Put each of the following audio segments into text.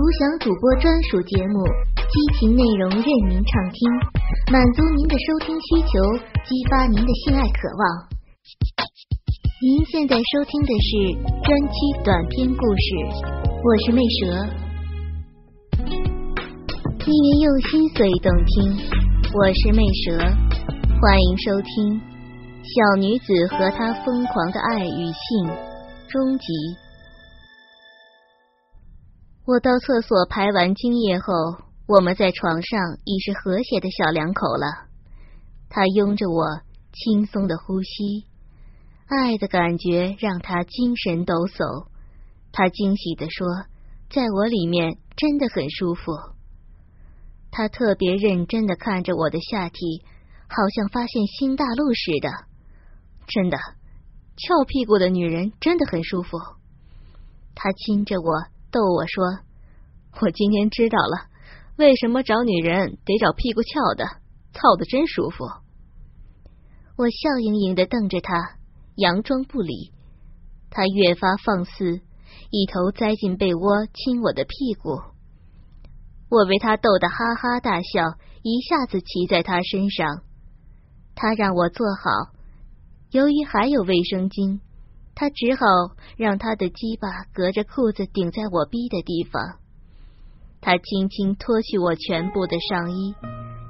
独享主播专属节目，激情内容任您畅听，满足您的收听需求，激发您的性爱渴望。您现在收听的是专区短篇故事，我是魅蛇，因为用心所以动听，我是魅蛇，欢迎收听《小女子和她疯狂的爱与性》终极。我到厕所排完精液后，我们在床上已是和谐的小两口了。他拥着我，轻松的呼吸，爱的感觉让他精神抖擞。他惊喜的说：“在我里面真的很舒服。”他特别认真的看着我的下体，好像发现新大陆似的。真的，翘屁股的女人真的很舒服。他亲着我。逗我说：“我今天知道了，为什么找女人得找屁股翘的，操的真舒服。”我笑盈盈的瞪着他，佯装不理。他越发放肆，一头栽进被窝亲我的屁股。我被他逗得哈哈大笑，一下子骑在他身上。他让我坐好，由于还有卫生巾。他只好让他的鸡巴隔着裤子顶在我逼的地方。他轻轻脱去我全部的上衣，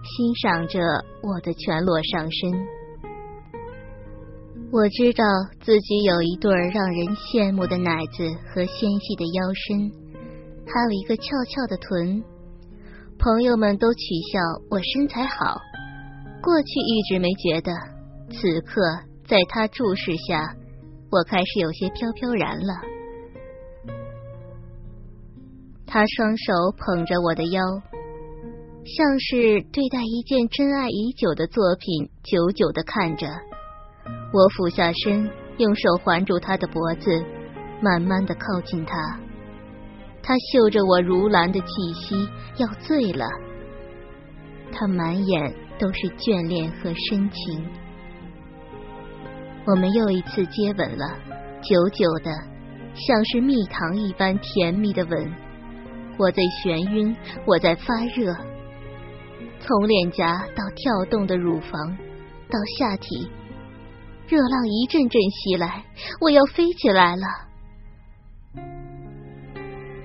欣赏着我的全裸上身。我知道自己有一对让人羡慕的奶子和纤细的腰身，还有一个翘翘的臀。朋友们都取笑我身材好，过去一直没觉得，此刻在他注视下。我开始有些飘飘然了。他双手捧着我的腰，像是对待一件真爱已久的作品，久久的看着。我俯下身，用手环住他的脖子，慢慢的靠近他。他嗅着我如兰的气息，要醉了。他满眼都是眷恋和深情。我们又一次接吻了，久久的，像是蜜糖一般甜蜜的吻。我在眩晕，我在发热，从脸颊到跳动的乳房，到下体，热浪一阵阵袭来，我要飞起来了。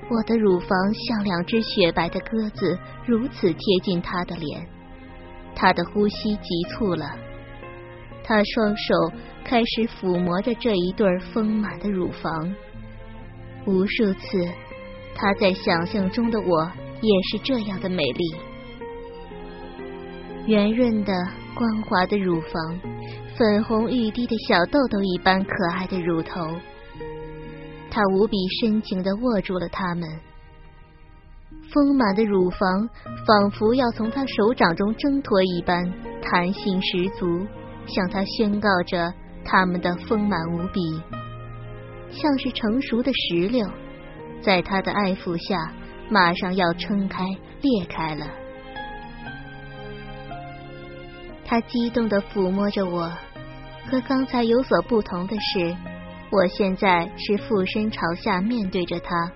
我的乳房像两只雪白的鸽子，如此贴近他的脸，他的呼吸急促了。他双手开始抚摸着这一对丰满的乳房，无数次，他在想象中的我也是这样的美丽，圆润的、光滑的乳房，粉红欲滴的小豆豆一般可爱的乳头，他无比深情的握住了它们，丰满的乳房仿佛要从他手掌中挣脱一般，弹性十足。向他宣告着他们的丰满无比，像是成熟的石榴，在他的爱抚下，马上要撑开裂开了。他激动的抚摸着我，和刚才有所不同的是，我现在是俯身朝下面对着他，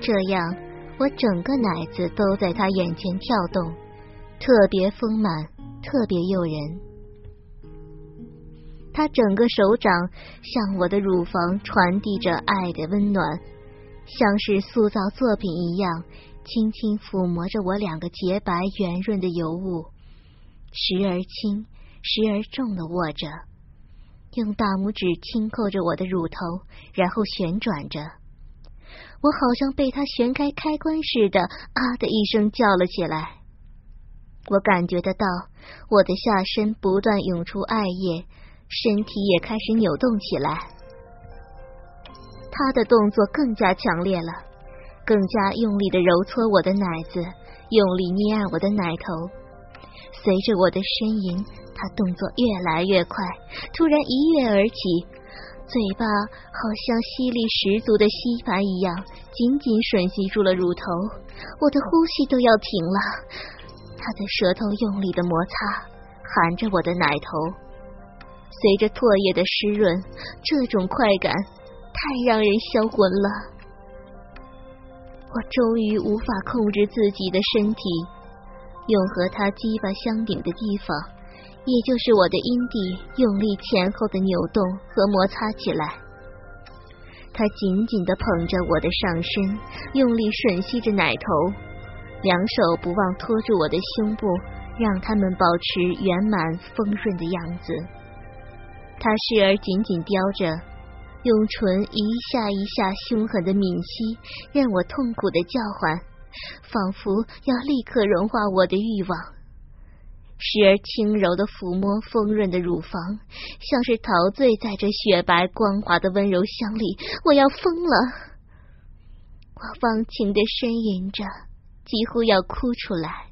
这样我整个奶子都在他眼前跳动，特别丰满，特别诱人。他整个手掌向我的乳房传递着爱的温暖，像是塑造作品一样，轻轻抚摸着我两个洁白圆润的尤物，时而轻，时而重的握着，用大拇指轻扣着我的乳头，然后旋转着。我好像被他旋开开关似的，啊的一声叫了起来。我感觉得到我的下身不断涌出爱液。身体也开始扭动起来，他的动作更加强烈了，更加用力的揉搓我的奶子，用力捏按我的奶头。随着我的呻吟，他动作越来越快，突然一跃而起，嘴巴好像吸力十足的吸盘一样，紧紧吮吸住了乳头。我的呼吸都要停了，他的舌头用力的摩擦，含着我的奶头。随着唾液的湿润，这种快感太让人销魂了。我终于无法控制自己的身体，用和他鸡巴相顶的地方，也就是我的阴蒂，用力前后的扭动和摩擦起来。他紧紧的捧着我的上身，用力吮吸着奶头，两手不忘托住我的胸部，让他们保持圆满丰润的样子。他时而紧紧叼着。用唇一下一下凶狠的抿吸，让我痛苦的叫唤，仿佛要立刻融化我的欲望；时而轻柔的抚摸丰润的乳房，像是陶醉在这雪白光滑的温柔乡里。我要疯了！我忘情的呻吟着，几乎要哭出来。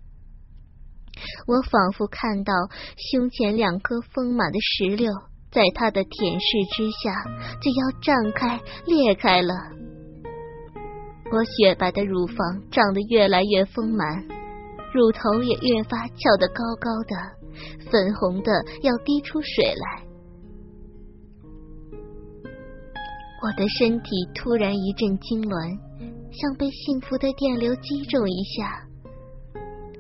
我仿佛看到胸前两颗丰满的石榴。在他的舔舐之下，就要胀开裂开了。我雪白的乳房长得越来越丰满，乳头也越发翘得高高的，粉红的要滴出水来。我的身体突然一阵痉挛，像被幸福的电流击中一下。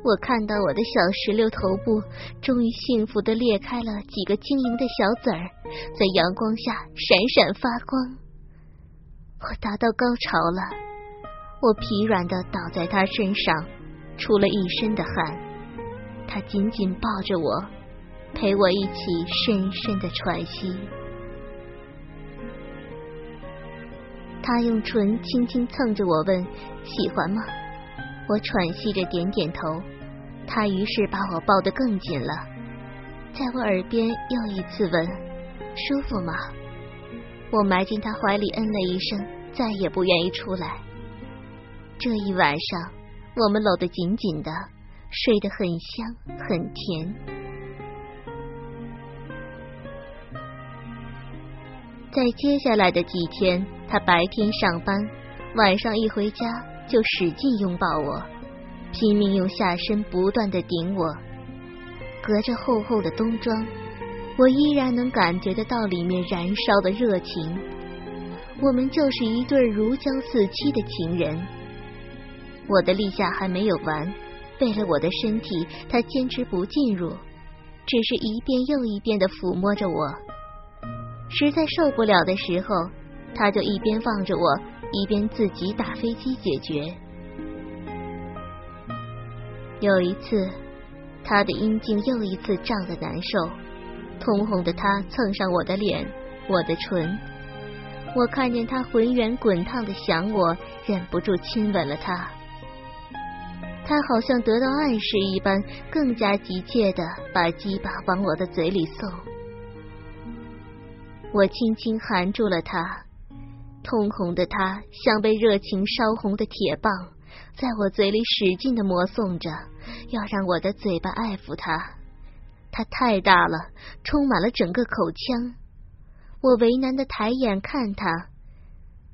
我看到我的小石榴头部终于幸福的裂开了几个晶莹的小籽儿，在阳光下闪闪发光。我达到高潮了，我疲软的倒在他身上，出了一身的汗。他紧紧抱着我，陪我一起深深的喘息。他用唇轻轻蹭着我，问：“喜欢吗？”我喘息着点点头，他于是把我抱得更紧了，在我耳边又一次问：“舒服吗？”我埋进他怀里，嗯了一声，再也不愿意出来。这一晚上，我们搂得紧紧的，睡得很香很甜。在接下来的几天，他白天上班，晚上一回家。就使劲拥抱我，拼命用下身不断的顶我。隔着厚厚的冬装，我依然能感觉得到里面燃烧的热情。我们就是一对如胶似漆的情人。我的立夏还没有完，为了我的身体，他坚持不进入，只是一遍又一遍的抚摸着我。实在受不了的时候，他就一边望着我。一边自己打飞机解决。有一次，他的阴茎又一次胀得难受，通红的他蹭上我的脸，我的唇。我看见他浑圆滚烫的想我，忍不住亲吻了他。他好像得到暗示一般，更加急切的把鸡巴往我的嘴里送。我轻轻含住了他。通红的他像被热情烧红的铁棒，在我嘴里使劲的磨送着，要让我的嘴巴爱抚他。他太大了，充满了整个口腔。我为难的抬眼看他，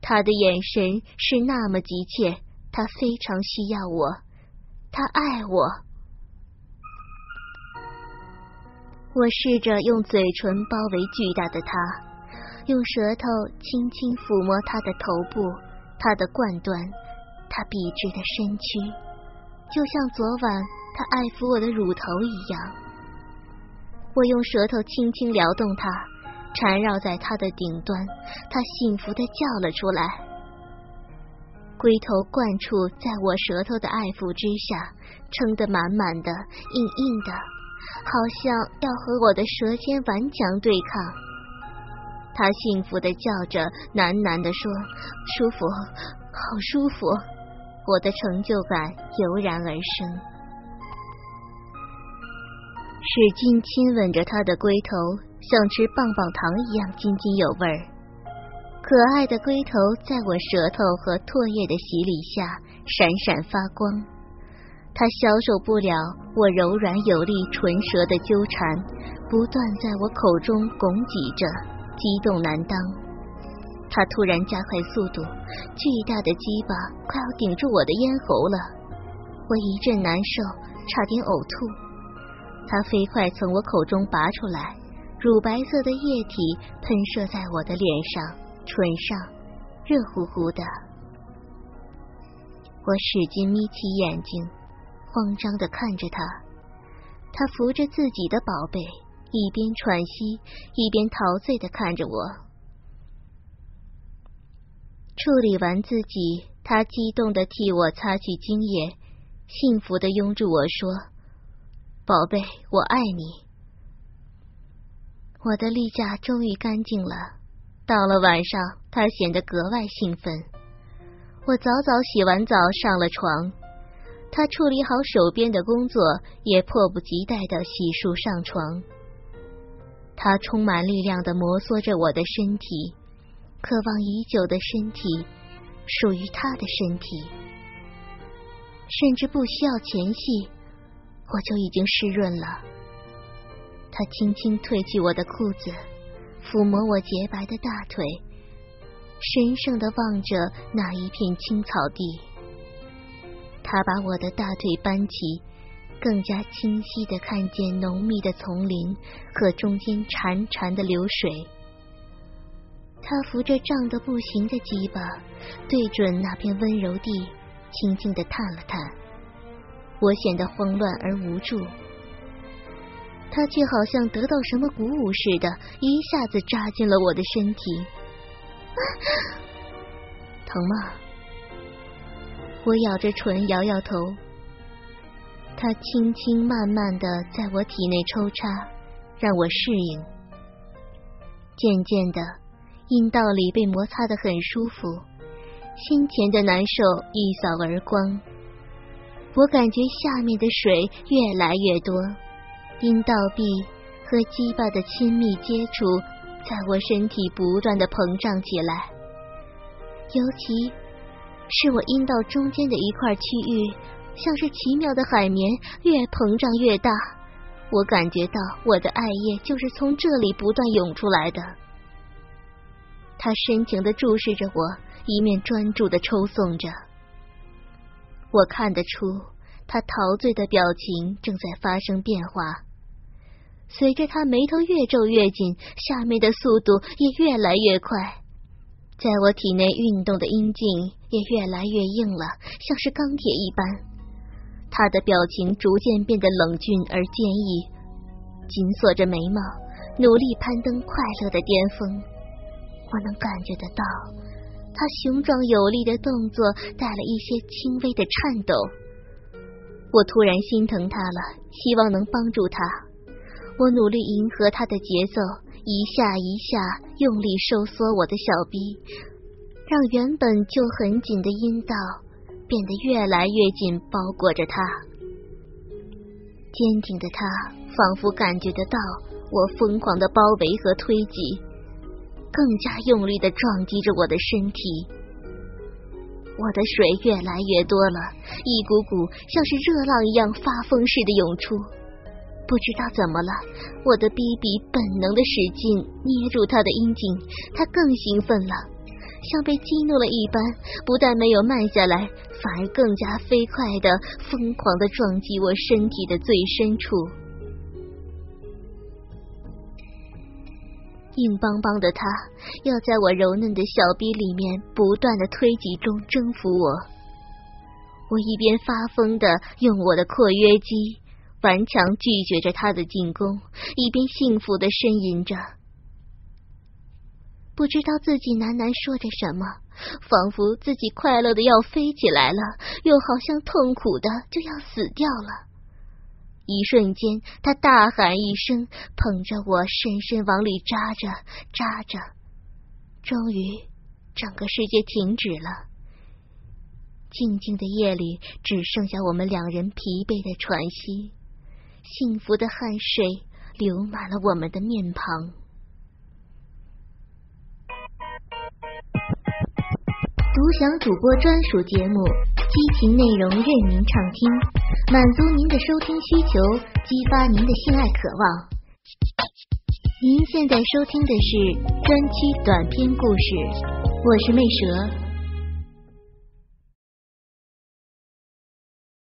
他的眼神是那么急切，他非常需要我，他爱我。我试着用嘴唇包围巨大的他。用舌头轻轻抚摸他的头部，他的冠端，他笔直的身躯，就像昨晚他爱抚我的乳头一样。我用舌头轻轻撩动它，缠绕在他的顶端，他幸福的叫了出来。龟头灌处在我舌头的爱抚之下，撑得满满的、硬硬的，好像要和我的舌尖顽强对抗。他幸福的叫着，喃喃的说：“舒服，好舒服。”我的成就感油然而生，使劲亲吻着他的龟头，像吃棒棒糖一样津津有味儿。可爱的龟头在我舌头和唾液的洗礼下闪闪发光。它消受不了我柔软有力唇舌的纠缠，不断在我口中拱挤着。激动难当，他突然加快速度，巨大的鸡巴快要顶住我的咽喉了，我一阵难受，差点呕吐。他飞快从我口中拔出来，乳白色的液体喷射在我的脸上、唇上，热乎乎的。我使劲眯起眼睛，慌张的看着他。他扶着自己的宝贝，一边喘息，一边陶醉的看着我。处理完自己，他激动的替我擦去精液，幸福的拥住我说：“宝贝，我爱你。”我的例假终于干净了。到了晚上，他显得格外兴奋。我早早洗完澡上了床，他处理好手边的工作，也迫不及待的洗漱上床。他充满力量的摩挲着我的身体，渴望已久的身体，属于他的身体，甚至不需要前戏，我就已经湿润了。他轻轻褪去我的裤子，抚摸我洁白的大腿。神圣的望着那一片青草地，他把我的大腿搬起，更加清晰的看见浓密的丛林和中间潺潺的流水。他扶着胀得不行的鸡巴，对准那片温柔地，轻轻的探了探。我显得慌乱而无助，他却好像得到什么鼓舞似的，一下子扎进了我的身体。疼吗？我咬着唇，摇摇头。他轻轻慢慢的在我体内抽插，让我适应。渐渐的，阴道里被摩擦的很舒服，先前的难受一扫而光。我感觉下面的水越来越多，阴道壁和鸡巴的亲密接触。在我身体不断的膨胀起来，尤其是我阴道中间的一块区域，像是奇妙的海绵，越膨胀越大。我感觉到我的爱液就是从这里不断涌出来的。他深情的注视着我，一面专注的抽送着。我看得出，他陶醉的表情正在发生变化。随着他眉头越皱越紧，下面的速度也越来越快，在我体内运动的阴茎也越来越硬了，像是钢铁一般。他的表情逐渐变得冷峻而坚毅，紧锁着眉毛，努力攀登快乐的巅峰。我能感觉得到，他雄壮有力的动作带了一些轻微的颤抖。我突然心疼他了，希望能帮助他。我努力迎合他的节奏，一下一下用力收缩我的小臂，让原本就很紧的阴道变得越来越紧，包裹着他。坚挺的他仿佛感觉得到我疯狂的包围和推挤，更加用力的撞击着我的身体。我的水越来越多了，一股股像是热浪一样发疯似的涌出。不知道怎么了，我的逼逼本能的使劲捏住他的阴茎，他更兴奋了，像被激怒了一般，不但没有慢下来，反而更加飞快的、疯狂的撞击我身体的最深处。硬邦邦的他要在我柔嫩的小臂里面不断的推挤中征服我，我一边发疯的用我的括约肌。顽强拒绝着他的进攻，一边幸福的呻吟着，不知道自己喃喃说着什么，仿佛自己快乐的要飞起来了，又好像痛苦的就要死掉了。一瞬间，他大喊一声，捧着我深深往里扎着，扎着，终于，整个世界停止了。静静的夜里，只剩下我们两人疲惫的喘息。幸福的汗水流满了我们的面庞。独享主播专属节目，激情内容任您畅听，满足您的收听需求，激发您的性爱渴望。您现在收听的是专区短篇故事，我是魅蛇。